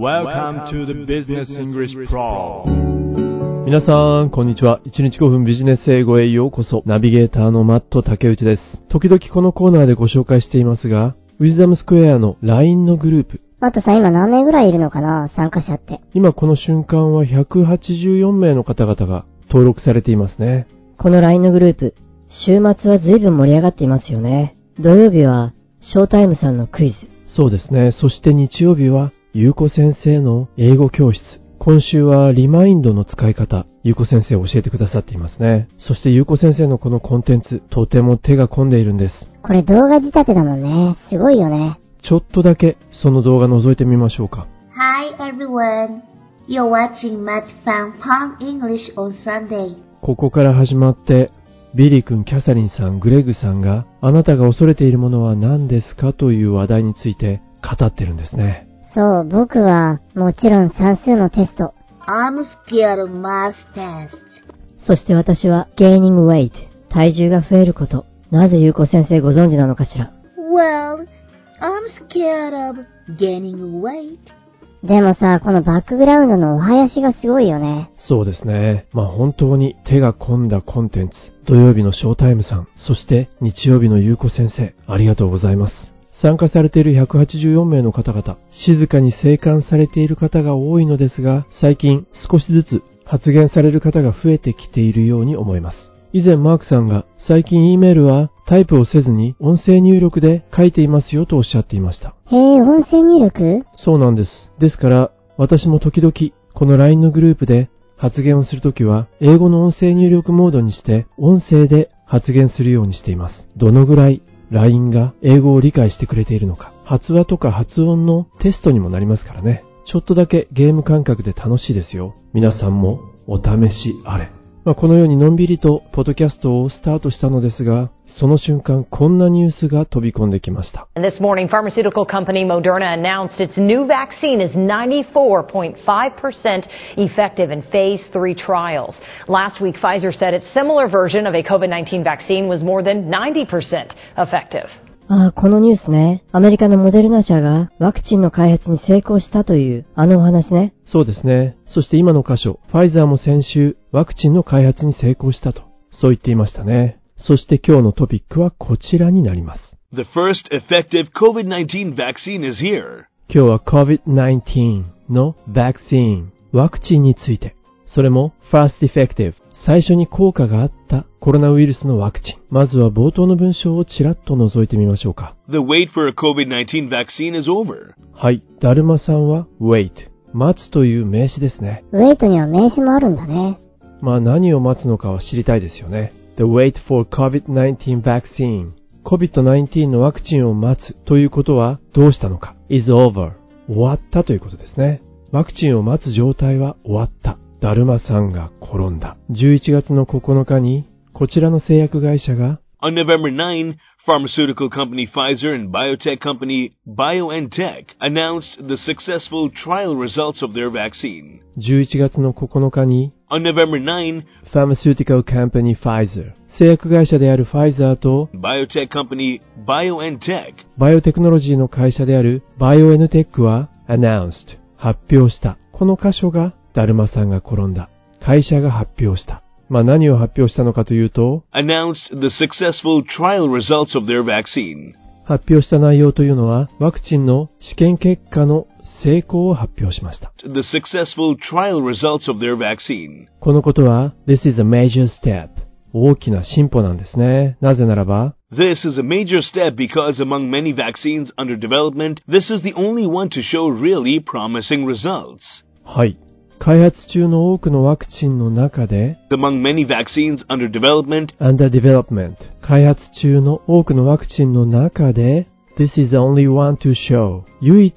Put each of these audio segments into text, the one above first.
Welcome to the Business English Pro 皆さん、こんにちは。1日5分ビジネス英語へようこそ。ナビゲーターのマット竹内です。時々このコーナーでご紹介していますが、ウィズダムスクエアの LINE のグループ。あとさ、今何名ぐらいいるのかな？参加者って。今この瞬間は184名の方々が登録されていますね。この LINE のグループ、週末は随分盛り上がっていますよね。土曜日は、ショータイムさんのクイズ。そうですね。そして日曜日は、ゆうこ先生の英語教室。今週はリマインドの使い方、ゆうこ先生教えてくださっていますね。そしてゆうこ先生のこのコンテンツ、とても手が込んでいるんです。これ動画仕立てだもんね。すごいよね。ちょっとだけその動画覗いてみましょうか。Hi everyone. You're watching Matt Fan Pong English on Sunday. ここから始まって、ビリー君、キャサリンさん、グレグさんが、あなたが恐れているものは何ですか？という話題について語ってるんですね。そう、僕は、もちろん算数のテスト。I'm scared of math tests. そして私は、gaining weight。体重が増えること。なぜゆうこ先生ご存知なのかしら Well, I'm scared of gaining weight. でもさ、このバックグラウンドのお囃子がすごいよね。そうですね。まあ本当に手が込んだコンテンツ。土曜日のショータイムさん、そして日曜日のゆうこ先生、ありがとうございます。参加されている184名の方々、静かに静観されている方が多いのですが、最近少しずつ発言される方が増えてきているように思います。以前マークさんが最近 E メールはタイプをせずに音声入力で書いていますよとおっしゃっていました。へえ、音声入力？そうなんです。ですから、私も時々、この LINE のグループで発言をするときは、英語の音声入力モードにして、音声で発言するようにしています。どのぐらい LINE が英語を理解してくれているのか、発話とか発音のテストにもなりますからね。ちょっとだけゲーム感覚で楽しいですよ。皆さんもお試しあれ。まあ、このようにのんびりとポッドキャストをスタートしたのですが、その瞬間こんなニュースが飛び込んできました。 And this morning, pharmaceutical company Moderna announced its new vaccine is 94.5% effective in phase three trials. Last week, Pfizer said its similar version of a COVID-19 vaccine was more than 90% effective. ああ、このニュースね。アメリカのモデルナ社がワクチンの開発に成功したという、あのお話ね。そうですね。そして今の箇所、ファイザーも先週、ワクチンの開発に成功したと、そう言っていましたね。そして今日のトピックはこちらになります。The first effective COVID-19 vaccine is here. 今日は COVID-19 の vaccine、ワクチンについて、それも first effective、最初に効果があったコロナウイルスのワクチン。まずは冒頭の文章をちらっと覗いてみましょうか。The wait for a COVID-19 vaccine is over. はい。だるまさんは wait、待つという名詞ですね。ウェイトには名詞もあるんだね。まあ何を待つのかは知りたいですよね。The wait for COVID-19 vaccine COVID-19 のワクチンを待つということはどうしたのか is over 終わったということですね。ワクチンを待つ状態は終わった。だるまさんが転んだ。11月の9日にこちらの製薬会社が On November 9, pharmaceutical company Pfizer and biotech company BioNTech announced the successful trial results of their vaccine. 11月の9日に On November 9, Pharmaceutical Company Pfizer 製薬会社であるファイザーと biotech company BioNTech バイオテクノロジーの会社であるバイオエヌテックは announced 発表した。この箇所がだるまさんが転んだ。会社が発表した。まあ何を発表したのかというと、announced the successful trial results of their vaccine. 発表した内容というのはワクチンの試験結果の成功を発表しました。The successful trial results of their vaccine. このことは This is a major step 大きな進歩なんですね。なぜならば This is a major step because among many vaccines under development, this is the only one to show really promising results. はい。開発中の多くのワクチンの中で Among many vaccines under development, under development 開発中の多くのワクチンの中で This is the only one to show 唯一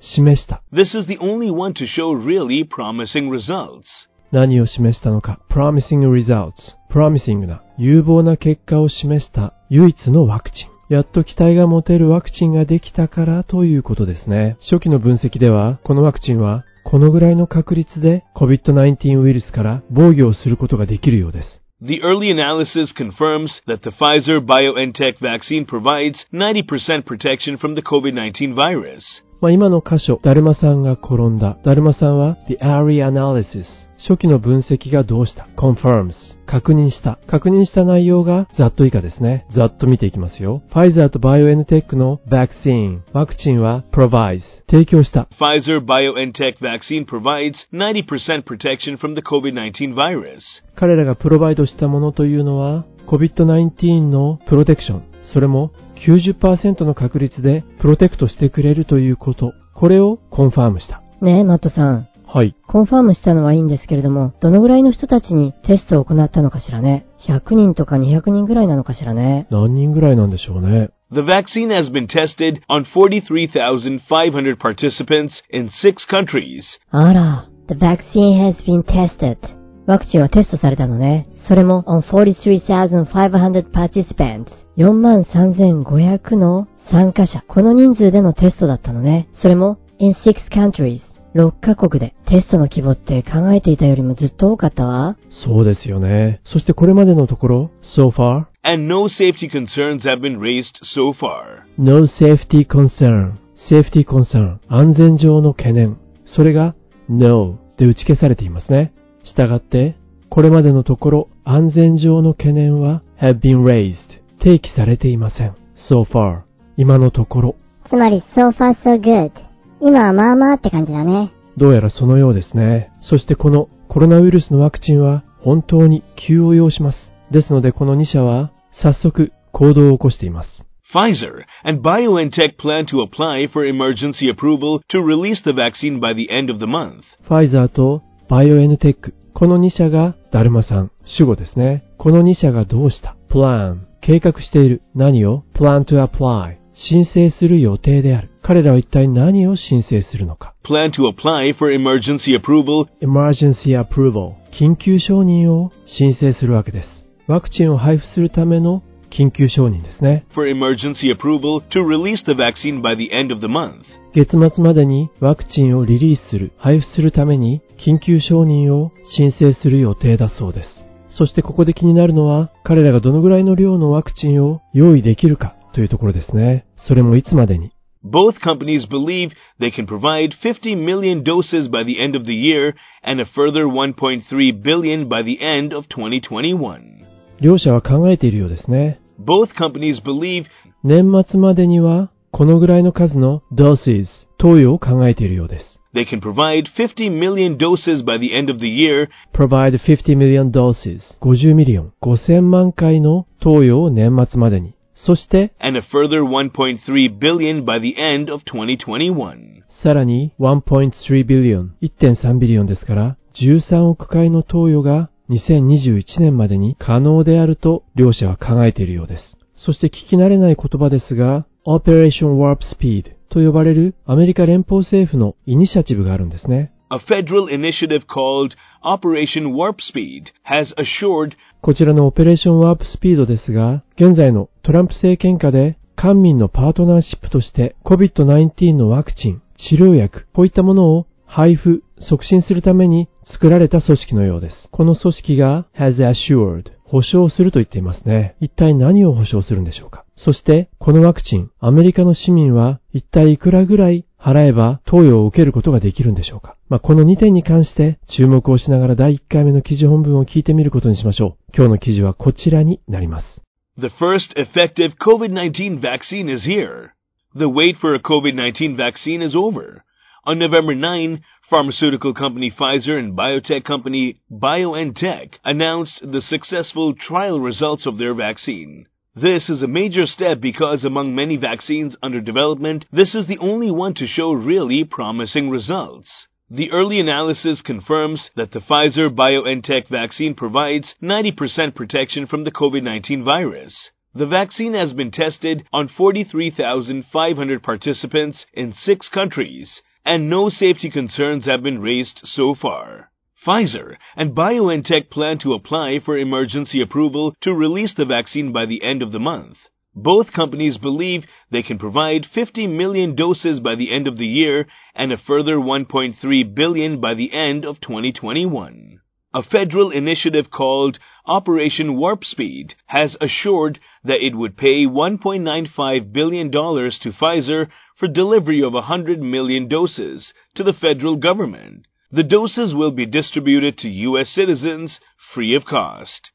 示した。this is the only one to show really promising results. 何を示したのか promising results promising な有望な結果を示した唯一のワクチン。やっと期待が持てるワクチンができたからということですね。初期の分析では、このワクチンはこのぐらいの確率で COVID-19 ウイルスから防御をすることができるようです。The early analysis confirms that the Pfizer BioNTech vaccine provides 90% protection from the COVID-19 virus. まあ、今の箇所、だるまさんが転んだ。だるまさんは the early analysis。初期の分析がどうした？confirms 確認した。確認した内容がざっと以下ですね。ざっと見ていきますよ。ファイザーとバイオエンテックの vaccine ワクチンは provides 提供した。Pfizer BioNTech vaccine provides 90% protection from the COVID-19 virus. 彼らがプロバイドしたものというのは COVID-19 のプロテクション。それも90%の確率でプロテクトしてくれるということ。これをコンファームした。ねえ、マットさん。はい。コンファームしたのはいいんですけれども、どのぐらいの人たちにテストを行ったのかしらね。100人とか200人ぐらいなのかしらね。何人ぐらいなんでしょうね。The vaccine has been tested on 43,500 participants in six countries. あら、The vaccine has been tested. ワクチンはテストされたのね。それも on 43,500 participants. 43,500の参加者。この人数でのテストだったのね。それも in six countries. 6カ国でテストの規模って考えていたよりもずっと多かったわ。そうですよね。そしてこれまでのところ、so far, and no safety concerns have been raised so far. no safety concern, safety concern, 安全上の懸念。それが no で打ち消されていますね。したがって、これまでのところ安全上の懸念は have been raised 提起されていません。so far 今のところ。つまり、so far so good。今はまあまあって感じだね。どうやらそのようですね。そしてこのコロナウイルスのワクチンは本当に急を要します。ですのでこの2社は早速行動を起こしています。Pfizer and BioNTech plan to apply for emergency approval to release the vaccine by the end of the month. ファイザーとバイオエヌテック、この2社がダルマさん、主語ですね。この2社がどうした ?plan、計画している。何を ?plan to apply、申請する予定である。彼らは一体何を申請するのか plan to apply for emergency approval. emergency approval 緊急承認を申請するわけです。ワクチンを配布するための緊急承認ですね。for emergency approval to release the vaccine by the end of the month. 月末までにワクチンをリリースする、配布するために緊急承認を申請する予定だそうです。そしてここで気になるのは、彼らがどのぐらいの量のワクチンを用意できるかというところですね。それもいつまでに Both companies believe they can provide 50 million doses by the end of the year and a further 1.3 billion by the end of 2021. 両者は考えているようですね。Both companies believe 年末までにはこのぐらいの数の doses、投与を考えているようです。they can provide 50 million doses by the end of the year provide 50 million doses 50 million 5000万回の投与を年末までにそして、and a further 1.3 billion by the end of 2021. さらに1.3 billion、1.3 billion ですから、13億回の投与が2021年までに可能であると両者は考えているようです。そして聞き慣れない言葉ですが、Operation Warp Speed と呼ばれるアメリカ連邦政府のイニシアチブがあるんですね。A federal initiative called Operation Warp Speed has assured こちらのオペレーションワープスピードですが、現在のトランプ政権下で官民のパートナーシップとして COVID-19 のワクチン、治療薬、こういったものを配布、促進するために作られた組織のようです。この組織が has assured 保証すると言っていますね。一体何を保証するんでしょうかそして、このワクチン、アメリカの市民は一体いくらぐらい払えば投与を受けることができるんでしょうかまあ、この2点に関して注目をしながら第1回目の記事本文を聞いてみることにしましょう。今日の記事はこちらになります。The first effective COVID-19 vaccine is here. The wait for a COVID-19 vaccine is over. On November 9, pharmaceutical company Pfizer and biotech company BioNTech announced the successful trial results of their vaccine. This is a major step because among many vaccines under development, this is the only one to show really promising results. The early analysis confirms that the Pfizer BioNTech vaccine provides 90% protection from the COVID-19 virus. The vaccine has been tested on 43,500 participants in six countries, and no safety concerns have been raised so far. Pfizer and BioNTech plan to apply for emergency approval to release the vaccine by the end of the month. Both companies believe they can provide 50 million doses by the end of the year and a further 1.3 billion by the end of 2021. A federal initiative called Operation Warp Speed has assured that it would pay $1.95 billion to Pfizer for delivery of 100 million doses to the federal government. The doses will be distributed to U.S. citizens free of cost.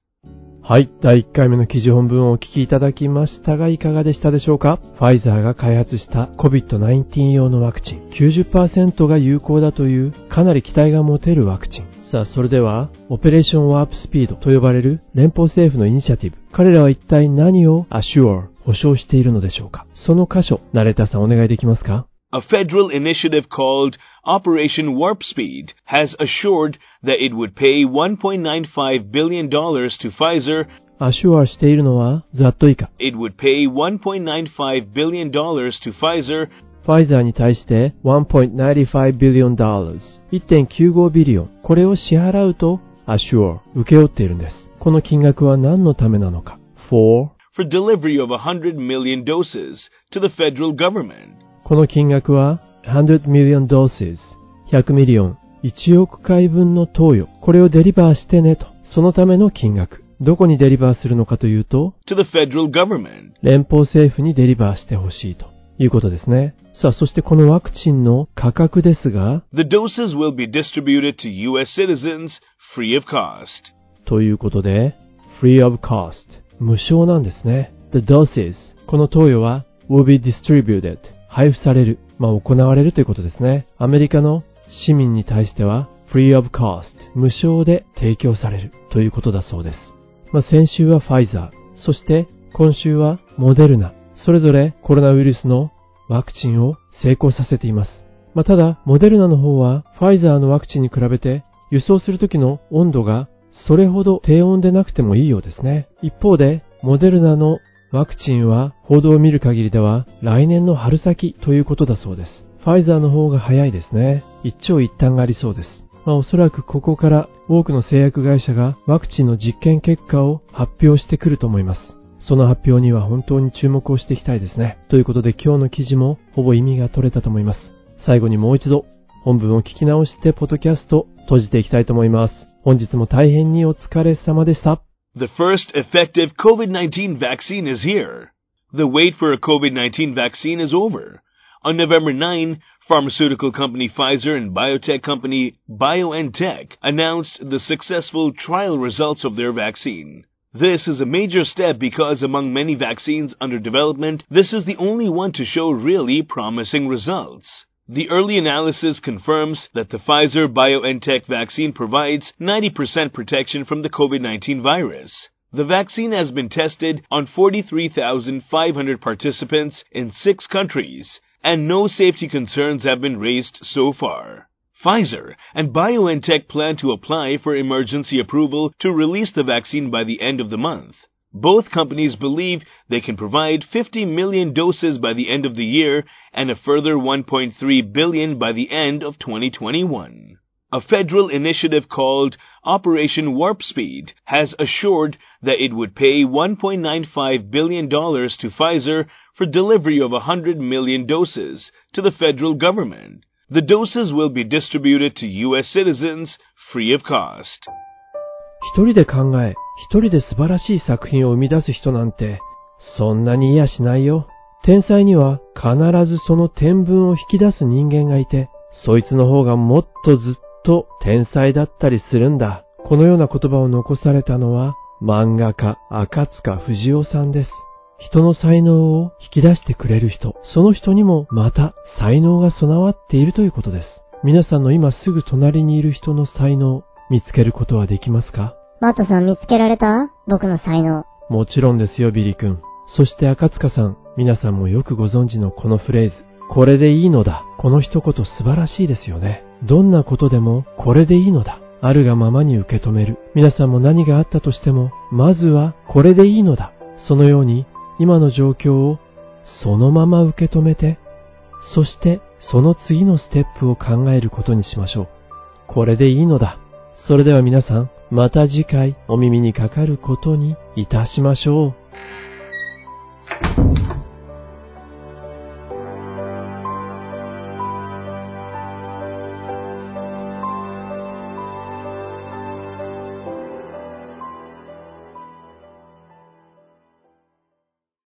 はい。第1回目の記事本文をお聞きいただきましたが、いかがでしたでしょうか？ファイザーが開発した COVID-19 用のワクチン90%が有効だというかなり期待が持てるワクチン。さあ、それでは、オペレーションワープスピードと呼ばれる連邦政府のイニシアティブ。彼らは一体何を assure 保証しているのでしょうか？その箇所、ナレーターさんお願いできますか？A federal initiative called Operation Warp Speed has assured that it would pay $1.95 billion to Pfizer. アシュアしているのは、ざっと以下。 It would pay $1.95 billion to Pfizer ファイザーに対して1.95 billion dollars 1.95ビリオンこれを支払うと assure 受け負っているんですこの金額は何のためなのか for for delivery of 100 million doses to the federal government. この金額は100 million doses 100 million 1億回分の投与これを deliver してねとそのための金額どこに deliver するのかというと to the federal government. 連邦政府に deliver してほしいということですねさあそしてこのワクチンの価格ですが The doses will be distributed to U.S. citizens free of cost. ということで、free of cost 無償なんですね。The doses この投与は will be distributed 配布される、まあ行われるということですね。アメリカの市民に対しては free of cost 無償で提供されるということだそうです。まあ先週はファイザー、そして今週はモデルナ、それぞれコロナウイルスのワクチンを成功させています。まあ、ただ、モデルナの方はファイザーのワクチンに比べて輸送する時の温度がそれほど低温でなくてもいいようですね。一方で、モデルナのワクチンは報道を見る限りでは来年の春先ということだそうです。ファイザーの方が早いですね。一長一短がありそうです。まあ、おそらくここから多くの製薬会社がワクチンの実験結果を発表してくると思います。その発表には本当に注目をしていきたいですね。ということで今日の記事もほぼ意味が取れたと思います。最後にもう一度本文を聞き直してポッドキャスト閉じていきたいと思います。本日も大変にお疲れ様でした。The first effective COVID-19 vaccine is here. The wait for a COVID-19 vaccine is over. On November 9, pharmaceutical company Pfizer and biotech company BioNTech announced the successful trial results of their vaccine. This is a major step because among many vaccines under development, this is the only one to show really promising results. The early analysis confirms that the Pfizer BioNTech vaccine provides 90% protection from the COVID-19 virus. The vaccine has been tested on 43,500 participants in six countries, and no safety concerns have been raised so far. Pfizer and BioNTech plan to apply for emergency approval to release the vaccine by the end of the month. Both companies believe they can provide 50 million doses by the end of the year and a further 1.3 billion by the end of 2021. A federal initiative called Operation Warp Speed has assured that it would pay $1.95 billion to Pfizer for delivery of 100 million doses to the federal government. The doses will be distributed to U.S. citizens free of cost. 一人で考え、 一人で素晴らしい作品を生み出す人なんて、そんなにいやしないよ。天才には必ずその天文を引き出す人間がいて、そいつの方がもっとずっと天才だったりするんだ。このような言葉を残されたのは、漫画家赤塚不二夫さんです。人の才能を引き出してくれる人、その人にもまた才能が備わっているということです。皆さんの今すぐ隣にいる人の才能、見つけることはできますか？マットさん見つけられた？僕の才能。もちろんですよ、ビリ君。そして赤塚さん、皆さんもよくご存知のこのフレーズ。これでいいのだ。この一言素晴らしいですよね。どんなことでもこれでいいのだ。あるがままに受け止める。皆さんも何があったとしても、まずはこれでいいのだ。そのように、今の状況をそのまま受け止めて、そしてその次のステップを考えることにしましょう。これでいいのだ。それでは皆さん、また次回お耳にかかることにいたしましょう。